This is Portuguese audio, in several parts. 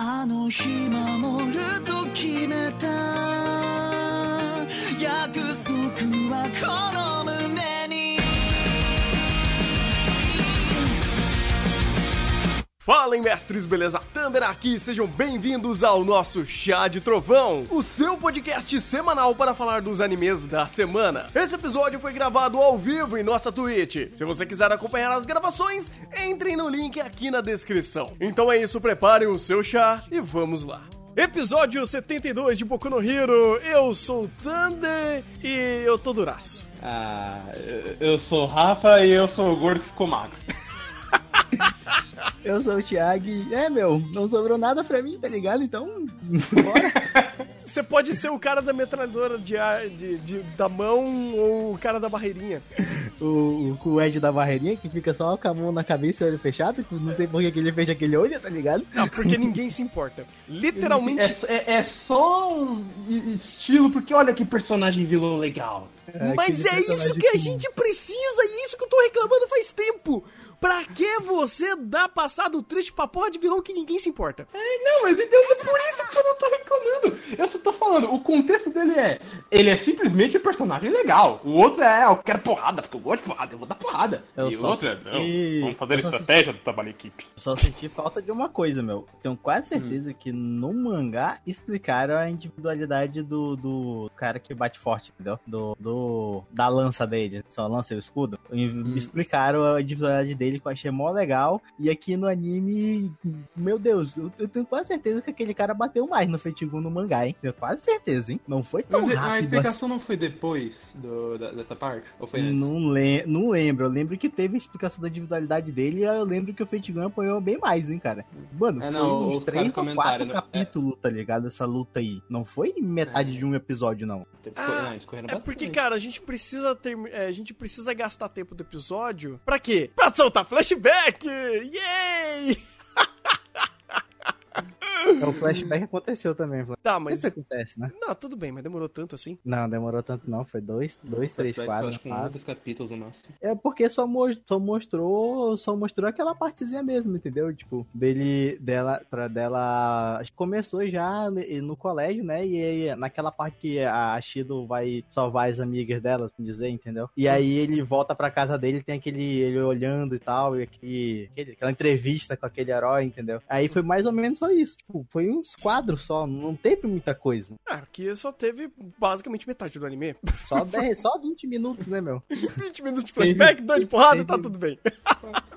あの日守ると決めた約束はこの Fala, mestres, beleza? Thunder aqui, sejam bem-vindos ao nosso Chá de Trovão, o seu podcast semanal para falar dos animes da semana. Esse episódio foi gravado ao vivo em nossa Twitch. Se você quiser acompanhar as gravações, entrem no link aqui na descrição. Então é isso, preparem o seu chá e vamos lá. Episódio 72 de Boku no Hero, eu sou o Thunder e eu tô duraço. Ah, eu sou o Rafa e eu sou o gordo que ficou magro. Eu sou o Thiago e, é, meu, não sobrou nada pra mim, tá ligado? Então, bora. Você pode ser o cara da metralhadora de, ar- de- de- da mão ou o cara da barreirinha. o, o, o Ed da barreirinha que fica só com a mão na cabeça e o olho fechado, que não sei por que que ele fecha aquele olho, tá ligado? Não, porque ninguém se importa. Literalmente. É, é- é só um estilo, porque olha que personagem vilão legal. Mas aquele é isso que a gente precisa, e isso que eu tô reclamando faz tempo. Pra que você dá passado triste pra porra de vilão que ninguém se importa? É, não, mas então é por isso que eu não tô reclamando. Eu só tô falando, o contexto dele é. Ele é simplesmente um personagem legal. O outro é, eu quero porrada, porque eu gosto de porrada, eu vou dar porrada. Eu e o outro é, não, senti- vamos fazer estratégia do trabalho em equipe. Só senti falta de uma coisa, meu. Tenho quase certeza que no mangá explicaram a individualidade do, do cara que bate forte, entendeu? Do, do da lança dele, só lança e o escudo. Me explicaram a individualidade dele que eu achei mó legal. E aqui no anime, meu Deus, eu, eu tenho quase certeza que aquele cara bateu mais no Fetigun no mangá, hein? Tenho quase certeza, hein? Não foi tão Mas a rápido assim. explicação não foi depois do- da- dessa parte? Ou foi antes? Não, le não lembro. Eu lembro que teve a explicação da individualidade dele e eu lembro que o Fate Gun apanhou bem mais, hein, cara. Mano, É, foi não, uns os três ou quatro né? capítulos, tá ligado? Essa luta aí. Não foi metade É. de um episódio, não. Ah, Não, É bastante. porque, cara, a gente precisa ter, é, a gente precisa gastar tempo do episódio. Pra quê? Pra soltar flashback! Yay! É, o flashback aconteceu também. Tá, mas. Sempre acontece, né? Não, tudo bem, mas demorou tanto assim. Não, demorou tanto não. Foi dois, dois três, quatro. acho que caso. 11 capítulos no máximo. É porque só, mo- só mostrou só mostrou aquela partezinha mesmo, entendeu? Tipo, dele dela para dela acho que começou já no colégio, né? E aí, naquela parte que a Shido vai salvar as amigas dela, assim dizer, entendeu? E aí ele volta pra casa dele, tem aquele ele olhando e tal, e aquele- aquela entrevista com aquele herói, entendeu? Aí foi mais ou menos só isso, tipo, foi uns quadros só, não teve muita coisa. Ah, aqui só teve basicamente metade do anime. Só 10, só 20 minutos, né, meu? 20 minutos de flashback, dois de porrada, tá teve- tudo bem.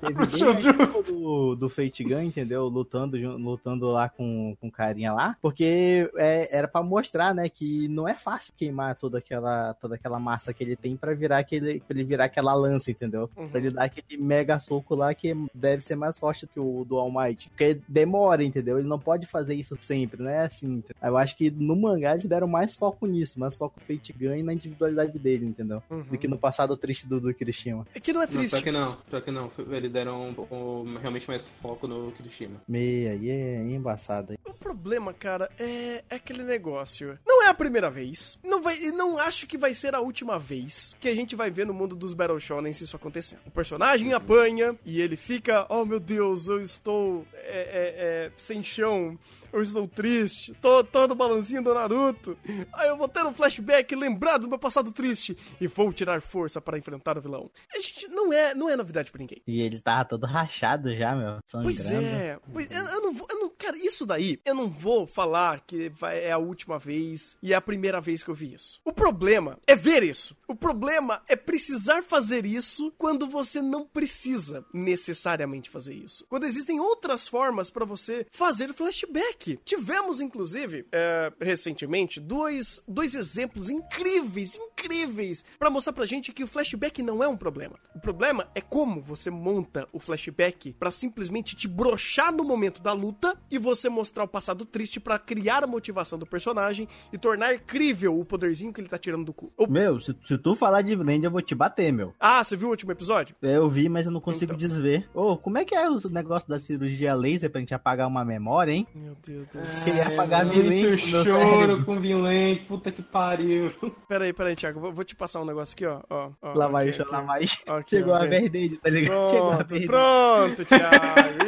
Teve do, do Fate Gun, entendeu? Lutando, lutando lá com, com o carinha lá. Porque é, era pra mostrar, né, que não é fácil queimar toda aquela, toda aquela massa que ele tem pra virar aquele. pra ele virar aquela lança, entendeu? Uhum. Pra ele dar aquele mega soco lá que deve ser mais forte que o do All Might. Porque demora, entendeu? Ele não pode fazer isso sempre, não é assim. Eu acho que no mangá eles deram mais foco nisso, mais foco no Fate Gun e na individualidade dele, entendeu? Uhum. Do que no passado triste do, do Kirishima. É que não é Não, triste. pior que não, pior que não. Eles deram um, um- realmente mais foco no Kirishima. Meia, aí é embaçado. O problema, cara, é, é aquele negócio. Não é a primeira vez. Não vai, não acho que vai ser a última vez que a gente vai ver no mundo dos Battle Shonen isso acontecendo. O personagem apanha e ele fica, oh meu Deus, eu estou é, é, é, sem chão. Eu estou triste, tô todo balancinho do Naruto. Aí eu vou ter um flashback lembrado do meu passado triste e vou tirar força para enfrentar o vilão. A gente não é, não é novidade pra ninguém. E ele tava todo rachado já, meu. Sangrando. Pois é, pois- eu, eu não vou, eu não, cara, isso daí, eu não vou falar que vai, é a última vez e é a primeira vez que eu vi isso. O problema é ver isso. O problema é precisar fazer isso quando você não precisa necessariamente fazer isso. Quando existem outras formas pra você fazer flashback. Tivemos, inclusive, é, recentemente, dois, dois exemplos incríveis, incríveis, pra mostrar pra gente que o flashback não é um problema. O problema é como você monta o flashback pra simplesmente te brochar no momento da luta e você mostrar o passado triste pra criar a motivação do personagem e tornar crível o poderzinho que ele tá tirando do cu. O- Meu, se, se tu falar de Blend, eu vou te bater, meu. Ah, você viu o último episódio? Eu vi, mas eu não consigo Então. desver. Ô, como é que é o negócio da cirurgia laser pra gente apagar uma memória, hein? Meu Deus do É, céu. Queria apagar muito violento no meu choro com violento, puta que pariu. Pera aí, pera aí, Thiago. Vou, vou te passar um negócio aqui, ó. ó, ó Lá vai, aqui, lá vai. Aqui, Chegou ó, a verdade, tá ligado? Chegou a Pronto, verdade. pronto, Thiago.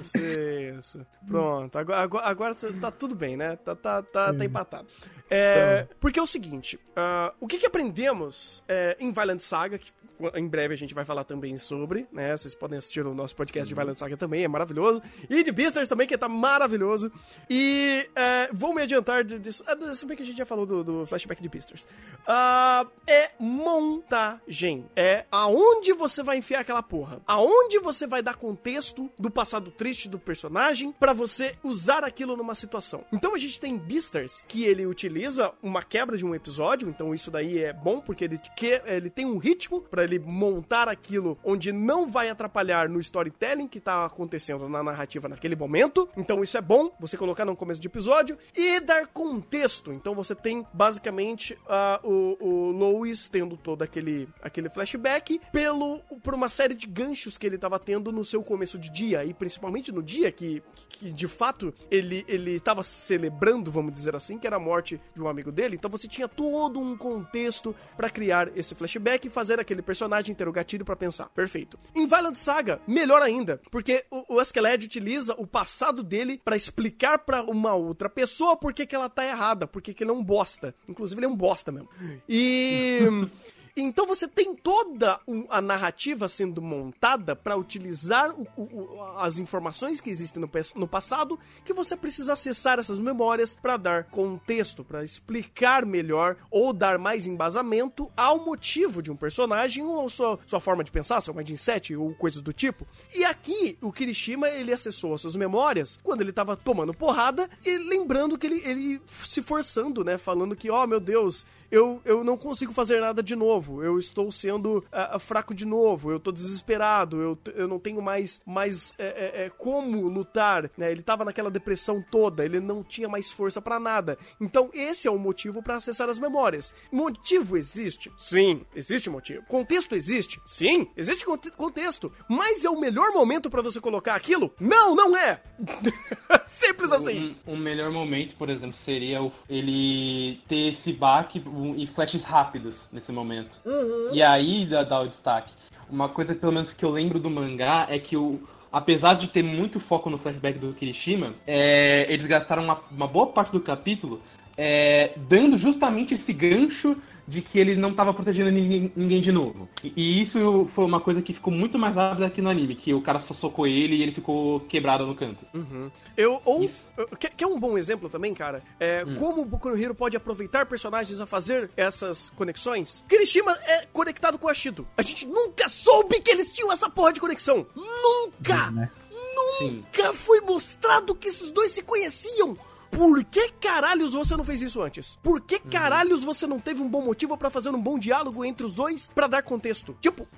Isso, isso. Pronto, agora, agora, agora tá, tá tudo bem, né? Tá, tá, tá, tá empatado. É, porque é o seguinte, ah, o que, que aprendemos é, em Violent Saga, que em breve a gente vai falar também sobre, né? Vocês podem assistir o nosso podcast de Violent Saga também, é maravilhoso. E de Beastars também, que tá maravilhoso. E é, vou me adiantar disso. É, se bem que a gente já falou do, do flashback de Beastars. Ah, é montagem. É aonde você vai enfiar aquela porra. Aonde você vai dar contexto do passado triste do personagem pra você usar aquilo numa situação. Então a gente tem Que ele utiliza uma quebra de um episódio, então isso daí é bom porque ele, que, ele tem um ritmo pra ele montar aquilo onde não vai atrapalhar no storytelling que tá acontecendo na narrativa naquele momento. Então isso é bom você colocar no começo de episódio e dar contexto. Então você tem basicamente ah, o, o Lois tendo todo aquele, aquele flashback pelo por uma série de ganchos que ele tava tendo no seu começo de dia e principalmente no dia que, que de fato ele ele tava celebrando, vamos dizer assim, que era a morte de um amigo dele. Então você tinha todo um contexto pra criar esse flashback e fazer aquele personagem ter o gatilho pra pensar. Perfeito. Em Violent Saga, melhor ainda, porque o, o Askeladd utiliza o passado dele pra explicar pra uma outra pessoa por que que ela tá errada, por que que ele é um bosta. Inclusive ele é um bosta mesmo. E Então você tem toda a narrativa sendo montada para utilizar o- o- as informações que existem no, no passado que você precisa acessar essas memórias para dar contexto, para explicar melhor ou dar mais embasamento ao motivo de um personagem ou sua, sua forma de pensar, seu mindset ou coisas do tipo. E aqui o Kirishima ele acessou as suas memórias quando ele tava tomando porrada e lembrando que ele, ele se forçando, né, falando que ó meu Deus eu, eu não consigo fazer nada de novo. Eu estou sendo ah, fraco de novo. Eu tô desesperado. Eu, eu não tenho mais, mais é, é, é, como lutar. Né? Ele tava naquela depressão toda. Ele não tinha mais força pra nada. Então, esse é o motivo pra acessar as memórias. Motivo existe? Sim, existe motivo. Contexto existe? Sim, existe conte- contexto. Mas é o melhor momento pra você colocar aquilo? Não, não é! Simples assim. Um, um melhor momento, por exemplo, seria o- ele ter esse baque um, e flashes rápidos nesse momento. E aí dá, dá o destaque. Uma coisa, pelo menos, que eu lembro do mangá é que o. Apesar de ter muito foco no flashback do Kirishima, é, eles gastaram uma, uma boa parte do capítulo é, dando justamente esse gancho de que ele não estava protegendo ninguém, ninguém de novo. E, e isso foi uma coisa que ficou muito mais rápida aqui no anime, que o cara só socou ele e ele ficou quebrado no canto. Eu, ou, quer, quer um bom exemplo também, cara? É, Como o Boku no Hero pode aproveitar personagens a fazer essas conexões? Kirishima é conectado com o Ashido. A gente nunca soube que eles tinham essa porra de conexão. Nunca! Né? Sim. Nunca foi mostrado que esses dois se conheciam. Por que caralhos você não fez isso antes? Por que caralhos você não teve um bom motivo pra fazer um bom diálogo entre os dois pra dar contexto? Tipo,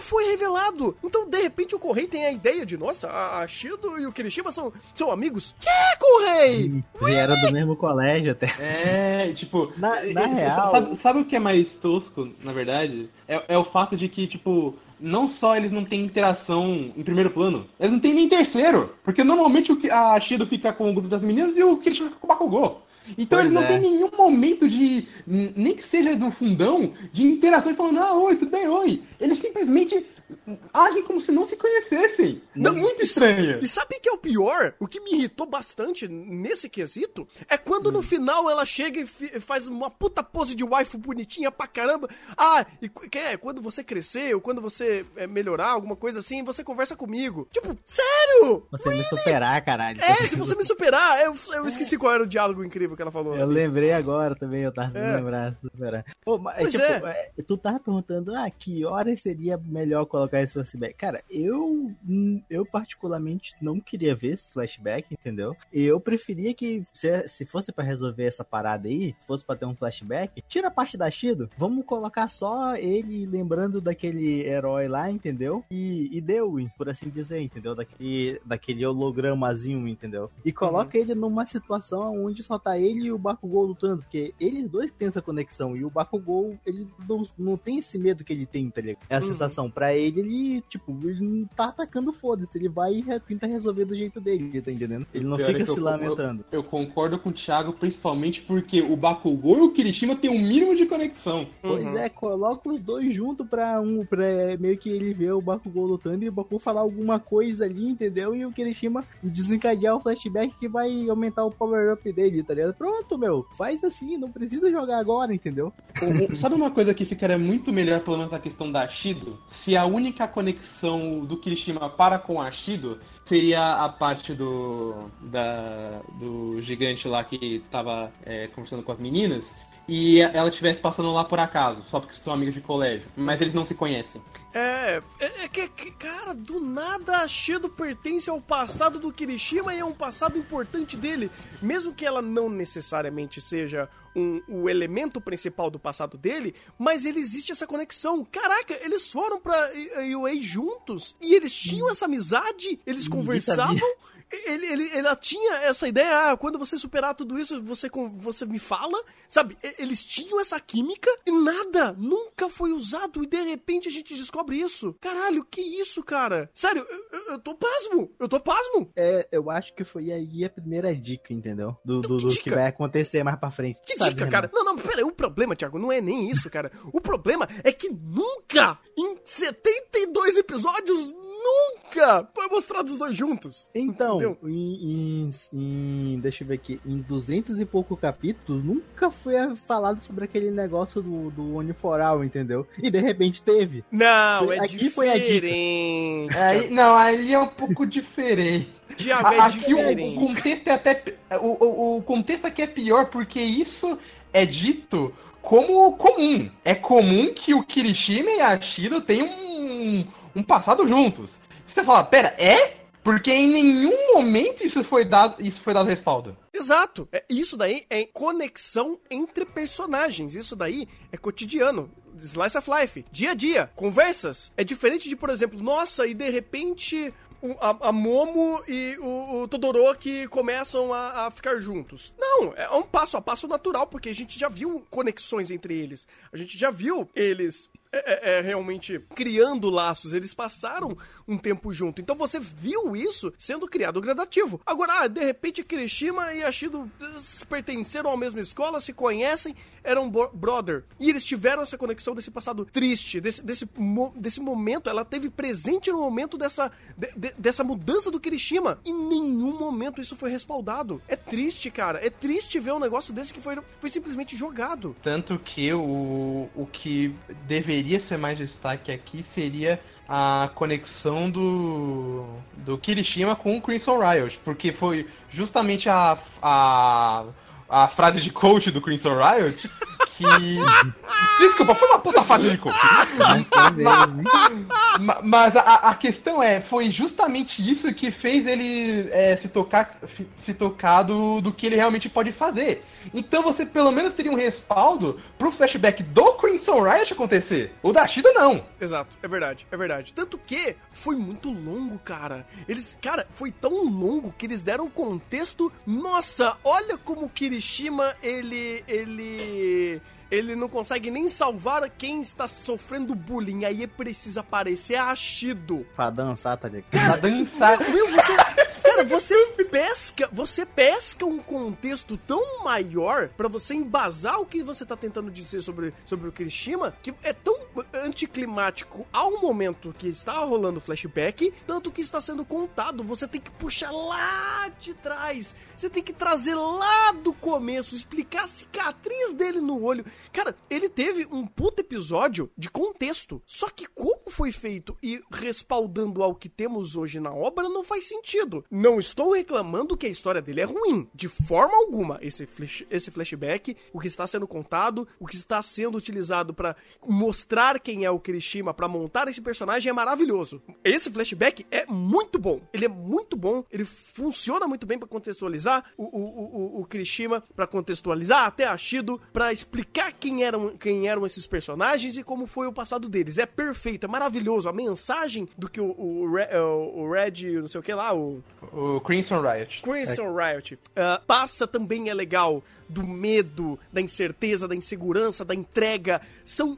foi revelado. Então, de repente, o Correio tem a ideia de, nossa, a Shido e o Kirishima são, são amigos. Que, Correio? Vieram do mesmo colégio até. É, tipo. Na- na real- Sabe, sabe o que é mais tosco, na verdade? É, é o fato de que, tipo, não só eles não têm interação em primeiro plano, eles não têm nem em terceiro. Porque normalmente o que a Shido fica com o grupo das meninas e o Kirishima fica com o Bakugou. Então Pois eles não é. têm nenhum momento de. Nem que seja no fundão, de interação e falando, ah, oi, tudo bem, oi. Eles simplesmente agem como se não se conhecessem. Não, Não, muito e- estranho. E sabe que é o pior? O que me irritou bastante nesse quesito é quando Hum. no final ela chega e faz uma puta pose de waifu bonitinha pra caramba. Ah, e é, quando você crescer ou quando você é, melhorar, alguma coisa assim, você conversa comigo. Tipo, sério? Você me superar, caralho. É, se você me superar, eu, eu esqueci qual era o diálogo incrível que ela falou. Eu lembrei agora também, eu tava É. lembrando, superar. Pô, mas, Pois tipo, é. é, tu tava perguntando, ah, que hora seria melhor colocar esse flashback. Cara, eu, hum, eu particularmente não queria ver esse flashback, entendeu? Eu preferia que, se, se fosse para resolver essa parada aí, fosse para ter um flashback, tira a parte da Shido, vamos colocar só ele lembrando daquele herói lá, entendeu? E, e deu, por assim dizer, entendeu? Daquele, daquele hologramazinho, entendeu? E coloca uhum. ele numa situação onde só tá ele e o Bakugou lutando, porque eles dois têm essa conexão, e o Bakugou, ele não, não tem esse medo que ele tem, tá ligado? É a uhum. sensação. Pra ele, ele, tipo, ele não tá atacando foda-se, ele vai e tenta resolver do jeito dele, tá entendendo? Ele não fica se eu, lamentando. Eu, eu, concordo com o Thiago, principalmente porque o Bakugou e o Kirishima tem um mínimo de conexão. Pois uhum. é, coloca os dois juntos pra um, pra meio que ele ver o Bakugou lutando e o Bakugou falar alguma coisa ali, entendeu? E o Kirishima desencadear o flashback que vai aumentar o power-up dele, tá ligado? Pronto, meu, faz assim, não precisa jogar agora, entendeu? Sabe uma coisa que ficaria muito melhor, pelo menos na questão da Shido? Se a única conexão do Kirishima para com a Shido seria a parte do da, do gigante lá que tava é, conversando com as meninas e ela estivesse passando lá por acaso, só porque são amigos de colégio. Mas eles não se conhecem. É, é, é que, cara, do nada a Shido pertence ao passado do Kirishima e é um passado importante dele. Mesmo que ela não necessariamente seja um, o elemento principal do passado dele, mas ele existe essa conexão. Caraca, eles foram pra UA juntos e eles tinham essa amizade, eles conversavam. Ele, ele, ela tinha essa ideia, ah, quando você superar tudo isso, você, você me fala, sabe? Eles tinham essa química e nada, nunca foi usado e de repente a gente descobre isso. Caralho, que isso, cara? Sério, eu, eu tô pasmo, eu tô pasmo. É, eu acho que foi aí a primeira dica, entendeu? Do, do, do que, que, vai acontecer mais pra frente. Que sabe, dica, né? cara? Não, não, pera, o problema, Thiago, não é nem isso, cara. o problema é que nunca, em 72 episódios, nunca foi mostrado os dois juntos. Então, em, em, em, Deixa eu ver aqui. Em duzentos e pouco capítulos, nunca foi falado sobre aquele negócio do, do Uniforal, entendeu? E de repente teve. Não, é aqui diferente. Foi a dica. É, não, ali é um pouco diferente. Diabo, é aqui diferente. O, o, contexto é até. O, o, o contexto aqui é pior porque isso é dito como comum. É comum que o Kirishima e a Shido tenham um, um passado juntos. Você fala, pera, é? Porque em nenhum momento isso foi dado, isso foi dado respaldo. Exato. É, isso daí é conexão entre personagens. Isso daí é cotidiano. Slice of Life, dia a dia, conversas. É diferente de, por exemplo, nossa, e de repente a, a, Momo e o, o Todoroki começam a, a, ficar juntos. Não, é um passo a passo natural, porque a gente já viu conexões entre eles. A gente já viu eles é, é, é, realmente criando laços. Eles passaram um tempo junto. Então você viu isso sendo criado gradativo. Agora, ah, de repente, Kirishima e Ashido pertenceram à mesma escola, se conhecem, eram brother. E eles tiveram essa conexão desse passado triste, desse, desse, desse momento. Ela teve presente no momento dessa, de, de, dessa mudança do Kirishima. Em nenhum momento isso foi respaldado. É triste, cara. É triste ver um negócio desse que foi, foi simplesmente jogado. Tanto que o, o que deveria deveria ser mais destaque aqui seria a conexão do, do Kirishima com o Crimson Riot, porque foi justamente a, a, a frase de coach do Crimson Riot que. Desculpa, foi uma puta frase de coach. mas, mas a, a, questão é, foi justamente isso que fez ele é, se tocar, se tocar do, do que ele realmente pode fazer. Então você pelo menos teria um respaldo pro flashback do Crimson Riot acontecer. O da Shida não. Exato, é verdade, é verdade. Tanto que foi muito longo, cara. Eles, cara, foi tão longo que eles deram contexto. Nossa, olha como o Kirishima ele ele ele não consegue nem salvar quem está sofrendo bullying. Aí precisa aparecer a Ashido. Pra dançar, tá ligado? Pra dançar. Meu, você, cara, você pesca, você pesca um contexto tão maior para você embasar o que você tá tentando dizer sobre, sobre o Kirishima, que é tão anticlimático ao momento que está rolando o flashback, tanto que está sendo contado. Você tem que puxar lá de trás. Você tem que trazer lá do começo, explicar a cicatriz dele no olho. Cara, ele teve um puto episódio de contexto. Só que como como foi feito e respaldando ao que temos hoje na obra, não faz sentido. Não estou reclamando que a história dele é ruim, de forma alguma. Esse, flash, esse flashback, o que está sendo contado, o que está sendo utilizado para mostrar quem é o Kirishima, para montar esse personagem é maravilhoso. Esse flashback é muito bom. Ele é muito bom, ele funciona muito bem para contextualizar o, o, o, o Kirishima, para contextualizar até a Shido, para explicar quem eram, quem eram esses personagens e como foi o passado deles. É perfeito, é maravilhoso. A mensagem do que o, o, Re- o Red, não sei o que lá, o O Crimson Riot. Crimson Riot ah, passa também é legal do medo, da incerteza, da insegurança, da entrega. São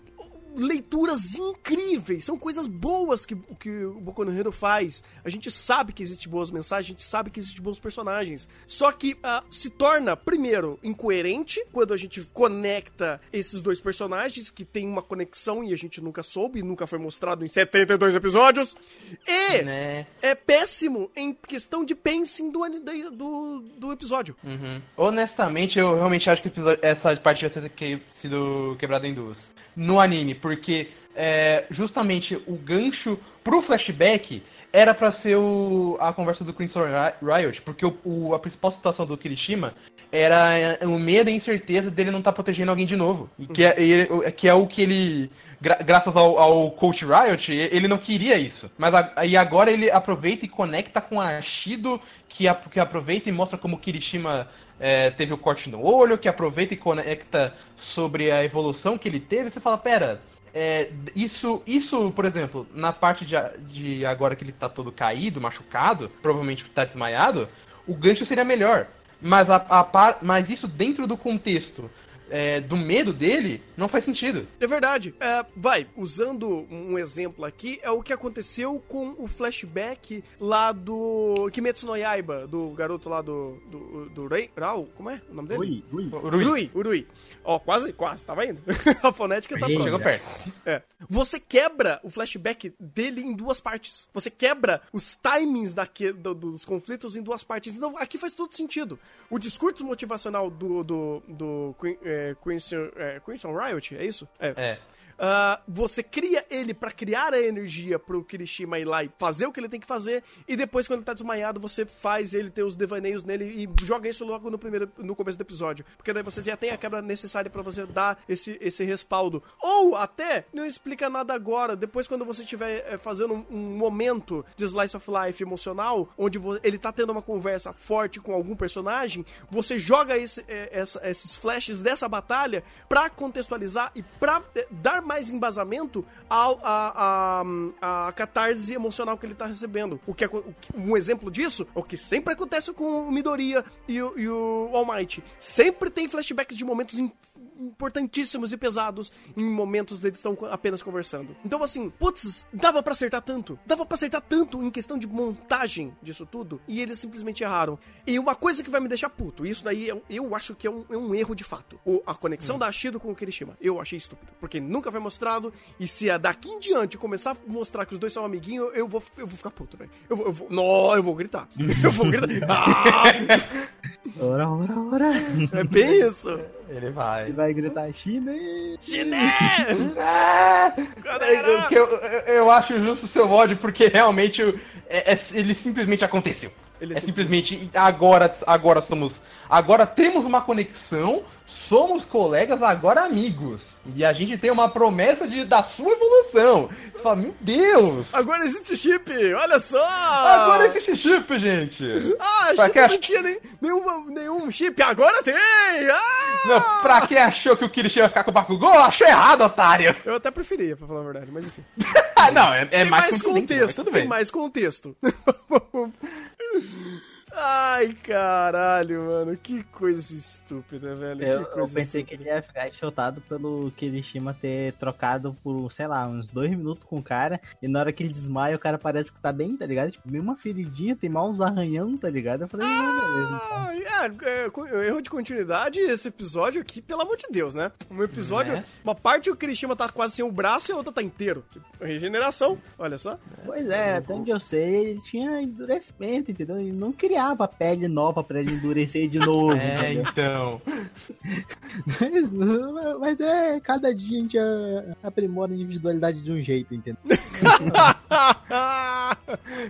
leituras incríveis, são coisas boas que, que o Boku no Hero faz. A gente sabe que existem boas mensagens, a gente sabe que existem bons personagens. Só que ah, se torna, primeiro, incoerente quando a gente conecta esses dois personagens que tem uma conexão e a gente nunca soube, nunca foi mostrado em 72 episódios. E Né? é péssimo em questão de pacing do, do, do episódio. Uhum. Honestamente, eu realmente acho que essa parte vai ser sido quebrada em duas. No anime, porque é, justamente o gancho pro flashback era pra ser o, a conversa do Crimson Ri- Riot, porque o, o- a principal situação do Kirishima era é, o medo e a incerteza dele não estar protegendo alguém de novo. E que, é, ele- o- que é o que ele. gra- graças ao, ao Coach Riot, e- ele não queria isso. Mas aí agora ele aproveita e conecta com a Shido, que, a- que aproveita e mostra como o Kirishima é, teve o corte no olho, que aproveita e conecta sobre a evolução que ele teve. Você fala, pera. é, isso, isso, por exemplo, na parte de, de agora que ele tá todo caído, machucado, provavelmente tá desmaiado, o gancho seria melhor. Mas, a, a mas isso dentro do contexto é, do medo dele não faz sentido. É verdade. É, vai, usando um exemplo aqui, é o que aconteceu com o flashback lá do Kimetsu no Yaiba, do garoto lá do. do, do Rei, Rao, como é o nome dele? Ui, ui. Rui, Urui, Urui. Ó, quase, quase, tava indo. A fonética tá Ui. próxima. chegou perto. É. Você quebra o flashback dele em duas partes. Você quebra os timings daque- do- dos conflitos em duas partes. Então, aqui faz todo sentido. O discurso motivacional do, do, do Queen- é, Crimson, é, Crimson Riot, é isso? É. É. Ah, você cria ele pra criar a energia pro Kirishima ir lá e fazer o que ele tem que fazer, e depois, quando ele tá desmaiado, você faz ele ter os devaneios nele e joga isso logo no primeiro no começo do episódio. Porque daí você já tem a quebra necessária pra você dar esse, esse respaldo. Ou até, não explica nada agora, depois quando você estiver eh, fazendo um, um momento de slice of life emocional, onde ele tá tendo uma conversa forte com algum personagem, você joga esse, eh, essa- esses flashes dessa batalha pra contextualizar e pra eh, dar mais embasamento ao, a, a, a catarse emocional que ele tá recebendo. O que, é um exemplo disso é o que sempre acontece com o Midoriya e o, e o All Might. Sempre tem flashbacks de momentos importantíssimos e pesados em momentos eles estão apenas conversando. Então assim, putz, dava pra acertar tanto. Dava pra acertar tanto em questão de montagem disso tudo e eles simplesmente erraram. E uma coisa que vai me deixar puto, isso daí é um- eu acho que é um, é um erro de fato. O- a conexão da Ashido com o Kirishima. Eu achei estúpido, porque nunca foi mostrado e se daqui em diante começar a mostrar que os dois são amiguinhos, eu vou eu vou ficar puto, velho. Eu vou eu vou, não, eu vou gritar. Eu vou gritar. Ah, Ora, ora, ora. é bem isso. Ele vai. Ele vai gritar China. Chiné! Ah, Galera! eu, eu, eu- eu acho justo o seu ódio, porque realmente é- é- ele simplesmente aconteceu. Ele é simplesmente agora, agora somos. Agora temos uma conexão, somos colegas, agora amigos. E a gente tem uma promessa de, da sua evolução. Você fala, meu Deus! Agora existe chip, olha só! Agora existe chip, gente! Ah, Pra chip que não ach- tinha nem, nenhuma, nenhum chip, agora tem! Ah! Não, pra quem achou que o Kirishima ia ficar com o Bakugou, achou errado, otário! Eu até preferia, pra falar a verdade, mas enfim. Não, é, é tem mais, mais, contexto, tudo tem bem. mais contexto. Ai, caralho, mano, que coisa estúpida, velho. Eu, eu pensei que ele ia ficar chotado pelo Kirishima ter trocado por, sei lá, uns dois minutos com o cara. E na hora que ele desmaia, o cara parece que tá bem, tá ligado? Tipo, meio uma feridinha, tem mal uns arranhão, tá ligado? Eu falei, não, beleza. então. Ah, é, é, erro de continuidade, esse episódio aqui, pelo amor de Deus, né? Um episódio, Né? uma parte o Kirishima tá quase sem o braço e a outra tá inteiro. Tipo, regeneração, olha só. Pois é, até onde eu sei, ele tinha endurecimento, entendeu? Ele não queria criava pele nova pra ele endurecer de novo. É, entendeu? então. Mas, mas é, cada dia a gente aprimora a individualidade de um jeito, entendeu?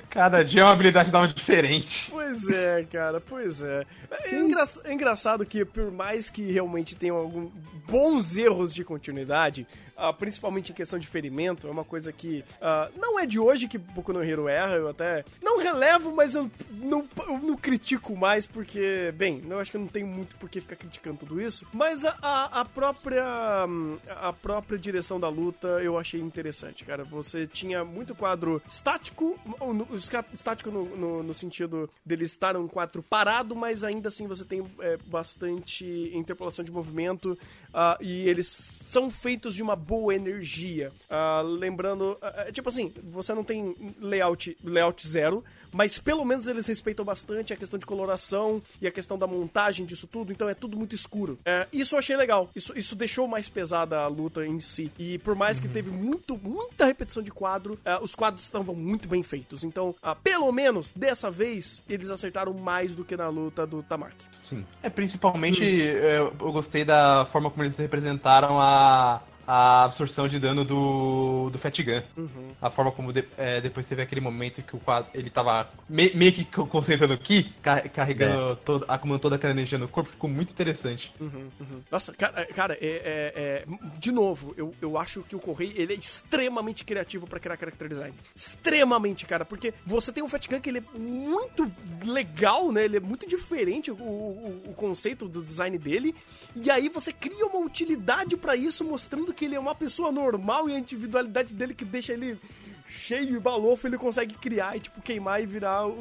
Cada dia é uma habilidade nova diferente. Pois é, cara, pois é. É, engra- é engraçado que, por mais que realmente tenham alguns bons erros de continuidade, ah, principalmente em questão de ferimento, é uma coisa que ah, não é de hoje que Boku no Hero erra, eu até não relevo, mas eu não, eu não critico mais, porque, bem, eu acho que eu não tenho muito por que ficar criticando tudo isso, mas a, a, a própria a própria direção da luta eu achei interessante, cara. Você tinha muito quadro estático, ou no- estático no, no, no sentido dele estar um quadro parado, mas ainda assim você tem é, bastante interpolação de movimento ah, e eles são feitos de uma boa energia. Ah, lembrando, é tipo assim, você não tem layout, layout zero, mas pelo menos eles respeitam bastante a questão de coloração e a questão da montagem disso tudo, então é tudo muito escuro. É, isso eu achei legal, isso, isso deixou mais pesada a luta em si. E por mais que teve muito, muita repetição de quadro, é, os quadros estavam muito bem feitos. Então, ah, pelo menos dessa vez, eles acertaram mais do que na luta do Tamaki. Sim. É, principalmente é, eu gostei da forma como eles representaram a, a absorção de dano do, do Fat Gun. A forma como de- é, depois teve aquele momento que o quadro, ele tava me- meio que co- concentrando aqui, car- carregando, todo, acumulando toda aquela energia no corpo, ficou muito interessante. Nossa, cara, cara é, é- é- de novo, eu, eu acho que o Correio ele é extremamente criativo pra criar character design. Extremamente, cara, porque você tem um Fat Gun que ele é muito legal, né? Ele é muito diferente o, o, o conceito do design dele. E aí você cria uma utilidade pra isso, mostrando que ele é uma pessoa normal e a individualidade dele que deixa ele cheio e balofo, ele consegue criar e tipo queimar e virar o, o,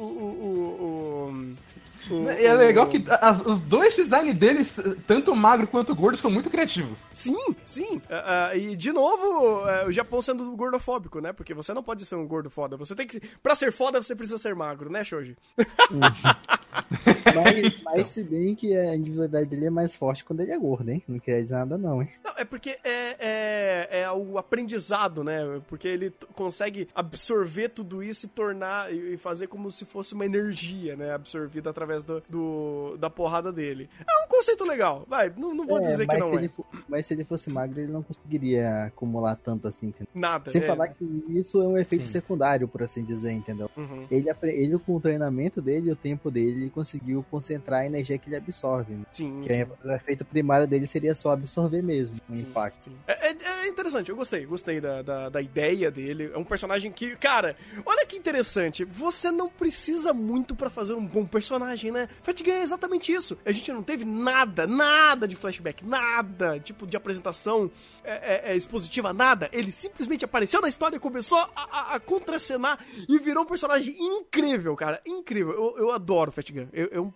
o, o- o- E é legal o- que as- os dois designs deles, tanto o magro quanto o gordo, são muito criativos. Sim, sim. Ah, ah, e de novo, é, o Japão sendo gordofóbico, né? Porque você não pode ser um gordo foda. Você tem que. Pra ser foda, você precisa ser magro, né, Shoji? Mas, mas se bem que a individualidade dele é mais forte quando ele é gordo, hein? Não queria dizer nada, não, hein? Não, é porque é, é, é o aprendizado, né? Porque ele consegue absorver tudo isso e tornar e fazer como se fosse uma energia, né? Absorvida através do, do- da porrada dele. É um conceito legal, vai. Não, não vou É, dizer que não se é. ele fo- mas se ele fosse magro, ele não conseguiria acumular tanto assim, entendeu? Nada. Sem é. falar que isso é um efeito Sim. secundário, por assim dizer, entendeu? Uhum. Ele, ele, com o treinamento dele, o tempo dele, ele conseguiu concentrar a energia que ele absorve. né? Sim, Que sim. o efeito primário dele seria só absorver mesmo o Sim, impacto. sim. É, é- é interessante, eu gostei, gostei da, da, da ideia dele. É um personagem que, cara, olha que interessante. Você não precisa muito pra fazer um bom personagem, né? Fat Gun é exatamente isso. A gente não teve nada, nada de flashback, nada, tipo de apresentação é, é, é, expositiva, nada. Ele simplesmente apareceu na história, começou a, a, a contracenar e virou um personagem incrível, cara. Incrível. Eu, eu adoro o Fat Gun.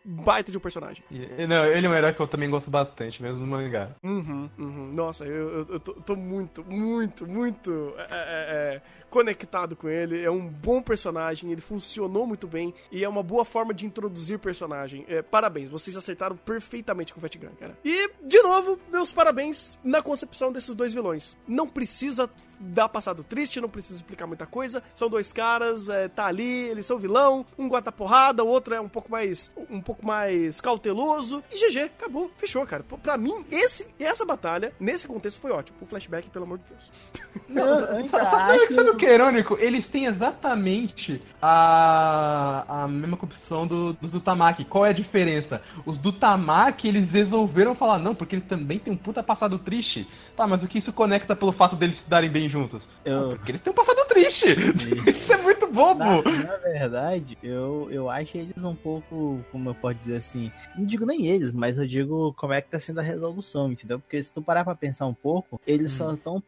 É é um baita de um personagem. E- não, ele é um herói que eu também gosto bastante, mesmo no mangá. Uhum, uhum. Nossa, eu, eu, eu tô, tô muito, muito, muito é, é, é, conectado com ele. É um bom personagem, ele funcionou muito bem e é uma boa forma de introduzir personagem. É, parabéns, vocês acertaram perfeitamente com o Fat Gun, cara. E, de novo, meus parabéns na concepção desses dois vilões. Não precisa dar passado triste, não precisa explicar muita coisa. São dois caras, é, tá ali, eles são vilão, um guarda porrada, o outro é um pouco mais um pouco mais cauteloso. E GG, acabou, fechou, cara. Pra mim, esse, essa batalha, nesse contexto, foi ótimo. O flashback, pelo amor de Deus. Eu, Sa- Sabe, sabe o que é irônico? Eles têm exatamente a, a mesma concepção do, dos do Tamaki. Qual é a diferença? Os do Tamaki, eles resolveram falar, não, porque eles também têm um puta passado triste. Tá, mas o que isso conecta pelo fato deles se darem bem juntos? Eu- Ah, porque eles têm um passado triste. isso é muito bobo. Na, na verdade, eu, eu acho eles um pouco, como eu posso dizer assim, não digo nem eles, mas eu digo como é que tá sendo a resolução, entendeu? Porque se tu parar pra pensar um pouco, eles só estão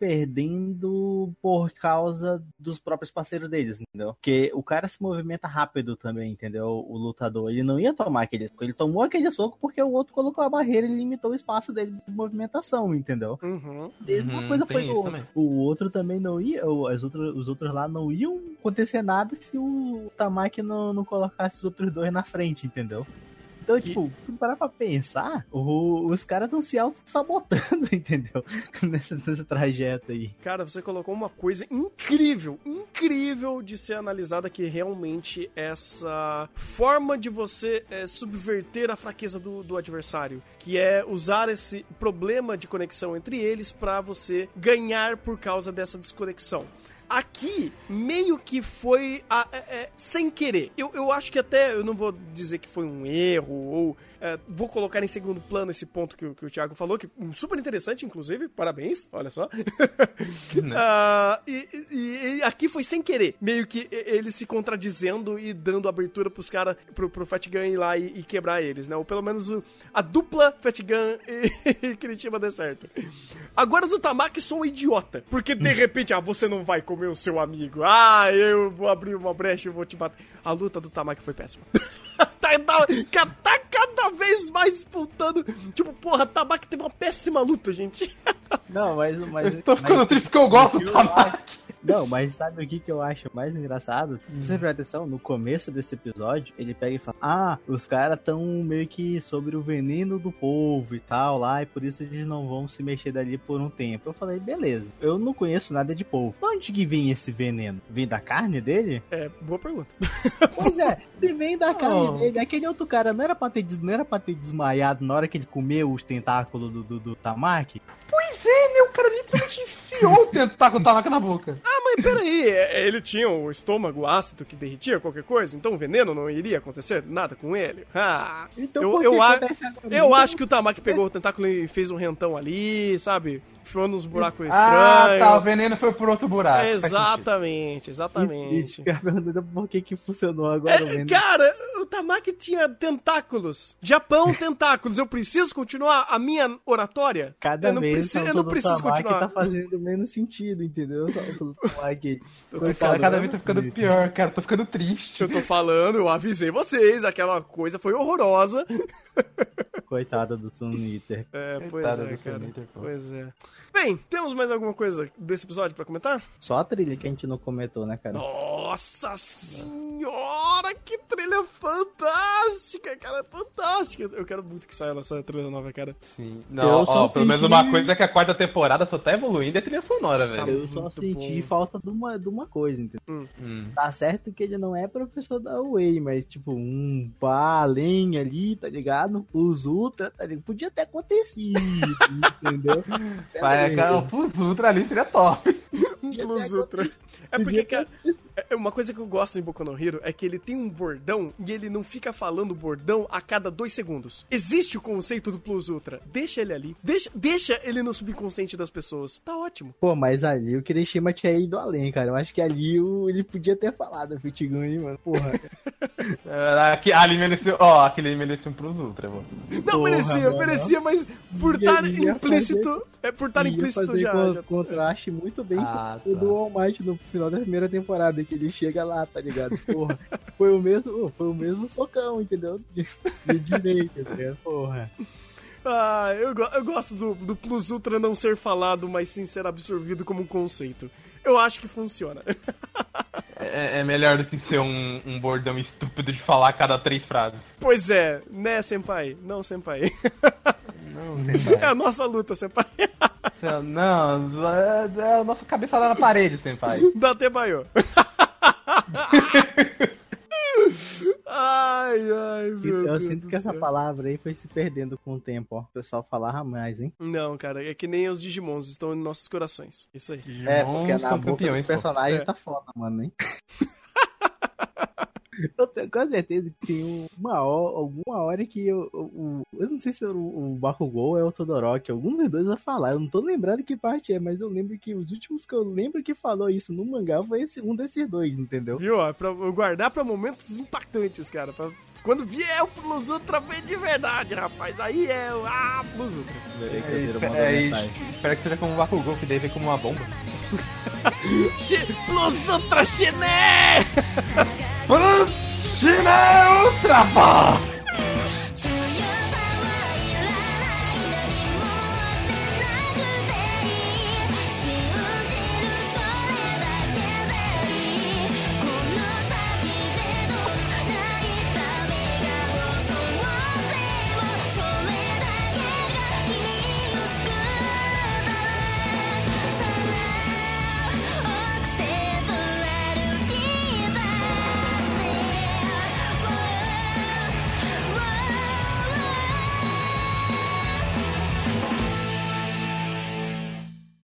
perdendo por causa dos próprios parceiros deles, entendeu? Porque o cara se movimenta rápido também, entendeu? O lutador, ele não ia tomar aquele soco, ele tomou aquele soco porque o outro colocou a barreira e limitou o espaço dele de movimentação, entendeu? Uhum. Mesma Uhum, coisa foi do também. O outro também não ia, o- as outras, os outros lá não iam acontecer nada se o Tamaki não, não colocasse os outros dois na frente, entendeu? Então, tipo, se parar pra pensar, o- os caras estão se auto-sabotando, entendeu? Nessa, trajeto aí. Cara, você colocou uma coisa incrível, incrível de ser analisada que realmente essa forma de você é, subverter a fraqueza do, do adversário, que é usar esse problema de conexão entre eles pra você ganhar por causa dessa desconexão. Aqui, meio que foi a- é, é, sem querer. Eu, eu acho que até, eu não vou dizer que foi um erro, ou é, vou colocar em segundo plano esse ponto que, o- que o Thiago falou, que super interessante, inclusive, parabéns, olha só. Ah, e, e- e aqui foi sem querer, meio que e- ele se contradizendo e dando abertura pros caras, pro, pro Fat Gun ir lá e, e quebrar eles, né? Ou pelo menos o- a dupla Fat Gun e, Curitiba dê certo. Agora do Tamaki sou um idiota, porque de repente, ah, você não vai comer o seu amigo, ah, eu vou abrir uma brecha e vou te bater. A luta do Tamaki foi péssima. tá, tá, vez mais disputando. Tipo, porra, Tamaki teve uma péssima luta, gente. Não, mas. mas Eu tô ficando mas- triste porque eu gosto do Tamaki. Não, mas sabe o que, que eu acho mais engraçado? Você presta atenção, no começo desse episódio, ele pega e fala: Ah, os caras tão meio que sobre o veneno do povo e tal lá, e por isso eles não vão se mexer dali por um tempo. Eu falei, beleza, eu não conheço nada de povo. De onde que vem esse veneno? Vem da carne dele? É, boa pergunta. Pois é, se vem da carne Oh. dele, aquele outro cara não era pra ter, não era pra ter desmaiado na hora que ele comeu os tentáculos do, do, do Tamaki? Pois é, né? O cara literalmente enfiou o tentáculo do Tamaki na boca. Ah, mas peraí, é, ele tinha o estômago ácido que derretia qualquer coisa, então o veneno não iria acontecer nada com ele? Ah, Então eu, eu, a- eu Então, acho que o Tamaki pegou o tentáculo e fez um rentão ali, sabe? Enfiou nos buracos Ah, estranhos. tá. O veneno foi por outro buraco. Faz sentido. Exatamente, E exatamente. ficar perguntando por que que funcionou agora o É, veneno. cara, o Tamaki tinha tentáculos. Japão, tentáculos. Eu preciso continuar a minha oratória? Cada eu não vez preciso, eu não preciso Tamaki continuar. tá fazendo menos sentido, entendeu? Eu tô falando, cada vez tá ficando pior, cara. Tô ficando triste. eu tô falando, eu avisei vocês, aquela coisa foi horrorosa. Coitada do Suniter. É, pois Coitada é, do cara. Pô. Pois é. Bem, temos mais alguma coisa desse episódio pra comentar? Só a trilha que a gente não comentou, né, cara? Nossa senhora, que trilha fantástica, cara, fantástica. Eu quero muito que saia essa trilha nova, cara. Sim. Eu Não, só ó, pelo menos uma coisa é que a quarta temporada só tá evoluindo é a trilha sonora, velho. Eu só muito senti bom. falta de uma, de uma coisa, entendeu? Hum. Tá certo que ele não é professor da Way, mas tipo, um pá além ali, tá ligado? Os Ultra, tá ligado? Podia ter acontecido, entendeu? Vai, cara, o Plus Ultra ali seria top. Plus Ultra. É porque, cara, uma coisa que eu gosto em Boku no Hero é que ele tem um bordão e ele não fica falando bordão a cada dois segundos. Existe o conceito do Plus Ultra. Deixa ele ali. Deixa, deixa ele no subconsciente das pessoas. Tá ótimo. Pô, mas ali o Kirishima tinha ido além, cara. Eu acho que ali o, ele podia ter falado Fitgun, mano. Porra. É, aqui- Ali mereceu, ó, aquele ali mereceu um Plus Ultra, mano. Não, Porra, merecia, mano. merecia, mas por estar implícito. É por estar implícito fazer já. con- já- contraste muito bem Ah, com o tá. do All Might no final da primeira temporada, que ele chega lá, tá ligado? Porra, foi o mesmo, foi o mesmo socão, entendeu? De, de direita, tá ligado? Porra. Ah, eu, eu gosto do, do Plus Ultra não ser falado, mas sim ser absorvido como um conceito. Eu acho que funciona. É, é melhor do que ser um, um bordão estúpido de falar a cada três frases. pois é, né, Senpai? Não, Senpai. Não, sei É a nossa luta, Senpai. Não, é, é a nossa cabeçada na parede, senpai. Dá até baiô. Ai, ai, meu Eu Deus sinto do que essa céu. palavra aí foi se perdendo com o tempo, ó. O pessoal falava mais, hein? Não, cara, é que nem os Digimons estão em nossos corações. Isso aí. É, porque na boca campeões, dos personagens É. tá foda, mano, hein? Eu tenho quase certeza que tem um- uma hora, alguma hora que eu, o- eu não sei se é o, o Bakugou ou é o Todoroki, algum dos dois vai falar. Eu não tô lembrando que parte é, mas eu lembro que os últimos que eu lembro que falou isso no mangá foi esse, um desses dois, entendeu? Viu? ó, Pra eu guardar pra momentos impactantes, cara. Pra quando vier o Plus Ultra bem de verdade, rapaz. Aí é o. Ah, Plus Ultra. O É, é, mensagem. espero que seja como um Bakugou, que daí vem como uma bomba. Plus Ultra Chiné! China Ultra Ball!